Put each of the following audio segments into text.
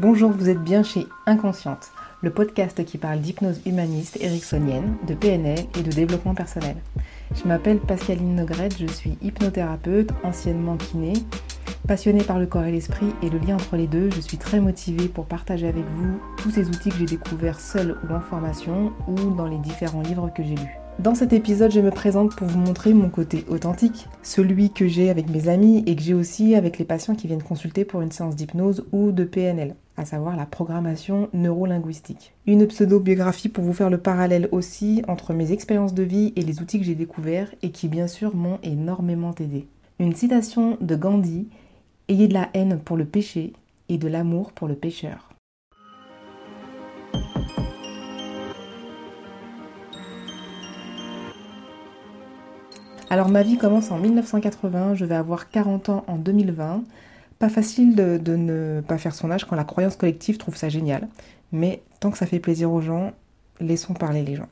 Bonjour, vous êtes bien chez Inconsciente, le podcast qui parle d'hypnose humaniste ericksonienne, de PNL et de développement personnel. Je m'appelle Pascaline Nogrette, je suis hypnothérapeute, anciennement kiné. Passionnée par le corps et l'esprit et le lien entre les deux, je suis très motivée pour partager avec vous tous ces outils que j'ai découverts seul ou en formation ou dans les différents livres que j'ai lus. Dans cet épisode, je me présente pour vous montrer mon côté authentique, celui que j'ai avec mes amis et que j'ai aussi avec les patients qui viennent consulter pour une séance d'hypnose ou de PNL, à savoir la programmation neurolinguistique. Une pseudo-biographie pour vous faire le parallèle aussi entre mes expériences de vie et les outils que j'ai découverts et qui bien sûr m'ont énormément aidé. Une citation de Gandhi Ayez de la haine pour le péché et de l'amour pour le pécheur. Alors ma vie commence en 1980, je vais avoir 40 ans en 2020. Pas facile de, ne pas faire son âge quand la croyance collective trouve ça génial. Mais tant que ça fait plaisir aux gens, laissons parler les gens.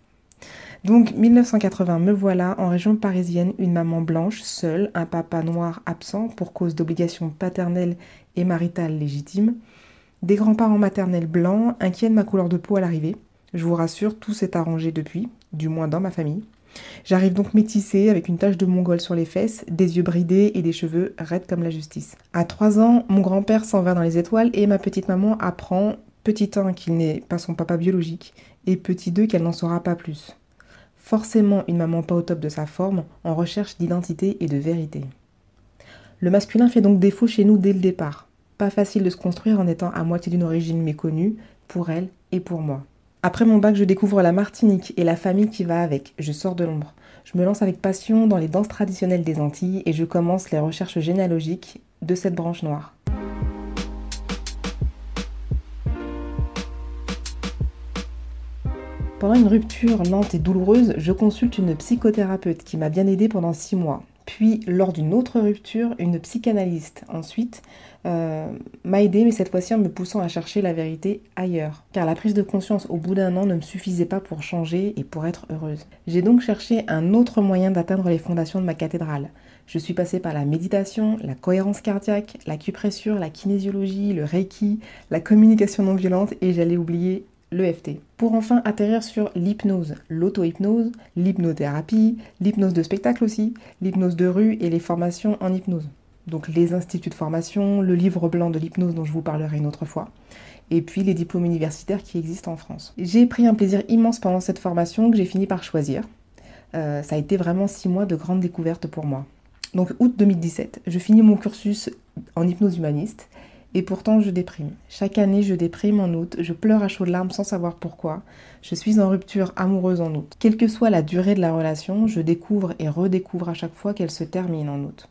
Donc 1980, me voilà en région parisienne, une maman blanche, seule, un papa noir absent pour cause d'obligations paternelles et maritales légitimes, des grands-parents maternels blancs, inquiets de ma couleur de peau à l'arrivée. Je vous rassure, tout s'est arrangé depuis, du moins dans ma famille. J'arrive donc métissée avec une tache de mongol sur les fesses, des yeux bridés et des cheveux raides comme la justice. À 3 ans, mon grand-père s'en va dans les étoiles et ma petite maman apprend, petit 1 qu'il n'est pas son papa biologique et petit 2 qu'elle n'en saura pas plus. Forcément une maman pas au top de sa forme, en recherche d'identité et de vérité. Le masculin fait donc défaut chez nous dès le départ. Pas facile de se construire en étant à moitié d'une origine méconnue, pour elle et pour moi. Après mon bac, je découvre la Martinique et la famille qui va avec. Je sors de l'ombre. Je me lance avec passion dans les danses traditionnelles des Antilles et je commence les recherches généalogiques de cette branche noire. Pendant une rupture lente et douloureuse, je consulte une psychothérapeute qui m'a bien aidée pendant six mois. Puis, lors d'une autre rupture, une psychanalyste. Ensuite, euh, m'a aidé, mais cette fois-ci en me poussant à chercher la vérité ailleurs. Car la prise de conscience au bout d'un an ne me suffisait pas pour changer et pour être heureuse. J'ai donc cherché un autre moyen d'atteindre les fondations de ma cathédrale. Je suis passée par la méditation, la cohérence cardiaque, l'acupressure, la kinésiologie, le reiki, la communication non violente et j'allais oublier l'EFT. Pour enfin atterrir sur l'hypnose, l'auto-hypnose, l'hypnothérapie, l'hypnose de spectacle aussi, l'hypnose de rue et les formations en hypnose donc les instituts de formation, le livre blanc de l'hypnose dont je vous parlerai une autre fois, et puis les diplômes universitaires qui existent en France. J'ai pris un plaisir immense pendant cette formation que j'ai fini par choisir. Euh, ça a été vraiment six mois de grandes découvertes pour moi. Donc août 2017, je finis mon cursus en hypnose humaniste et pourtant je déprime. Chaque année je déprime en août, je pleure à chaudes larmes sans savoir pourquoi. Je suis en rupture amoureuse en août. Quelle que soit la durée de la relation, je découvre et redécouvre à chaque fois qu'elle se termine en août.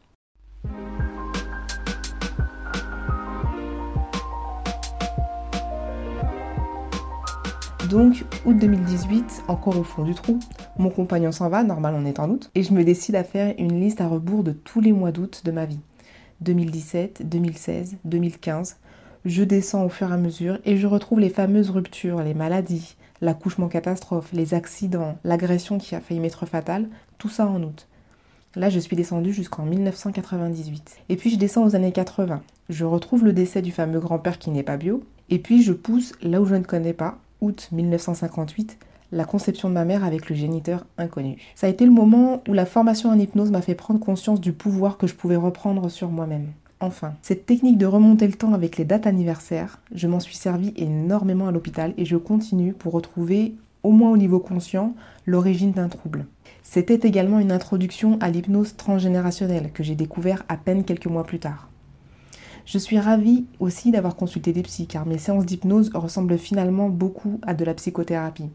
Donc, août 2018, encore au fond du trou, mon compagnon s'en va, normal on est en août, et je me décide à faire une liste à rebours de tous les mois d'août de ma vie. 2017, 2016, 2015. Je descends au fur et à mesure et je retrouve les fameuses ruptures, les maladies, l'accouchement catastrophe, les accidents, l'agression qui a failli m'être fatale, tout ça en août. Là, je suis descendue jusqu'en 1998. Et puis je descends aux années 80. Je retrouve le décès du fameux grand-père qui n'est pas bio. Et puis je pousse là où je ne connais pas, août 1958, la conception de ma mère avec le géniteur inconnu. Ça a été le moment où la formation en hypnose m'a fait prendre conscience du pouvoir que je pouvais reprendre sur moi-même. Enfin, cette technique de remonter le temps avec les dates anniversaires, je m'en suis servi énormément à l'hôpital et je continue pour retrouver, au moins au niveau conscient, l'origine d'un trouble. C'était également une introduction à l'hypnose transgénérationnelle que j'ai découvert à peine quelques mois plus tard. Je suis ravie aussi d'avoir consulté des psys car mes séances d'hypnose ressemblent finalement beaucoup à de la psychothérapie.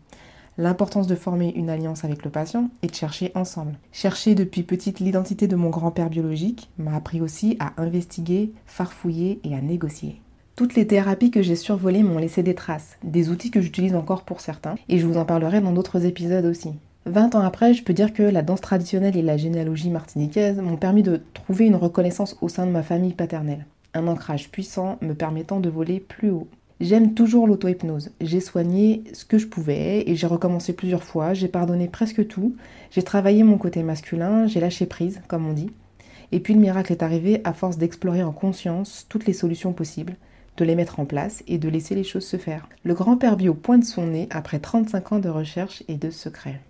L'importance de former une alliance avec le patient et de chercher ensemble. Chercher depuis petite l'identité de mon grand-père biologique m'a appris aussi à investiguer, farfouiller et à négocier. Toutes les thérapies que j'ai survolées m'ont laissé des traces, des outils que j'utilise encore pour certains, et je vous en parlerai dans d'autres épisodes aussi. 20 ans après, je peux dire que la danse traditionnelle et la généalogie martiniquaise m'ont permis de trouver une reconnaissance au sein de ma famille paternelle un ancrage puissant me permettant de voler plus haut. J'aime toujours l'auto-hypnose. J'ai soigné ce que je pouvais et j'ai recommencé plusieurs fois, j'ai pardonné presque tout, j'ai travaillé mon côté masculin, j'ai lâché prise, comme on dit. Et puis le miracle est arrivé à force d'explorer en conscience toutes les solutions possibles. de les mettre en place et de laisser les choses se faire. Le grand-père bio pointe son nez après 35 ans de recherche et de secrets.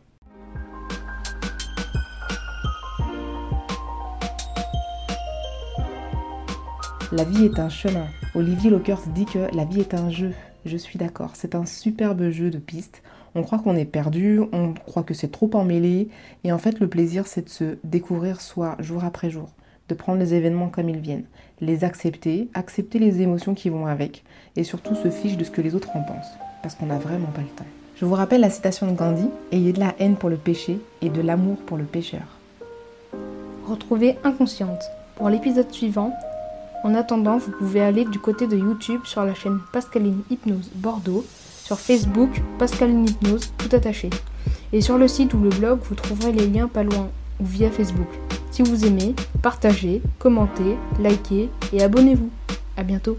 La vie est un chemin. Olivier Lockers dit que la vie est un jeu. Je suis d'accord, c'est un superbe jeu de pistes. On croit qu'on est perdu, on croit que c'est trop emmêlé, et en fait le plaisir c'est de se découvrir soi jour après jour, de prendre les événements comme ils viennent, les accepter, accepter les émotions qui vont avec, et surtout se fiche de ce que les autres en pensent, parce qu'on n'a vraiment pas le temps. Je vous rappelle la citation de Gandhi, Ayez de la haine pour le péché et de l'amour pour le pécheur. Retrouvez Inconsciente. Pour l'épisode suivant, en attendant, vous pouvez aller du côté de YouTube sur la chaîne Pascaline Hypnose Bordeaux, sur Facebook Pascaline Hypnose tout attaché, et sur le site ou le blog vous trouverez les liens pas loin ou via Facebook. Si vous aimez, partagez, commentez, likez et abonnez-vous. A bientôt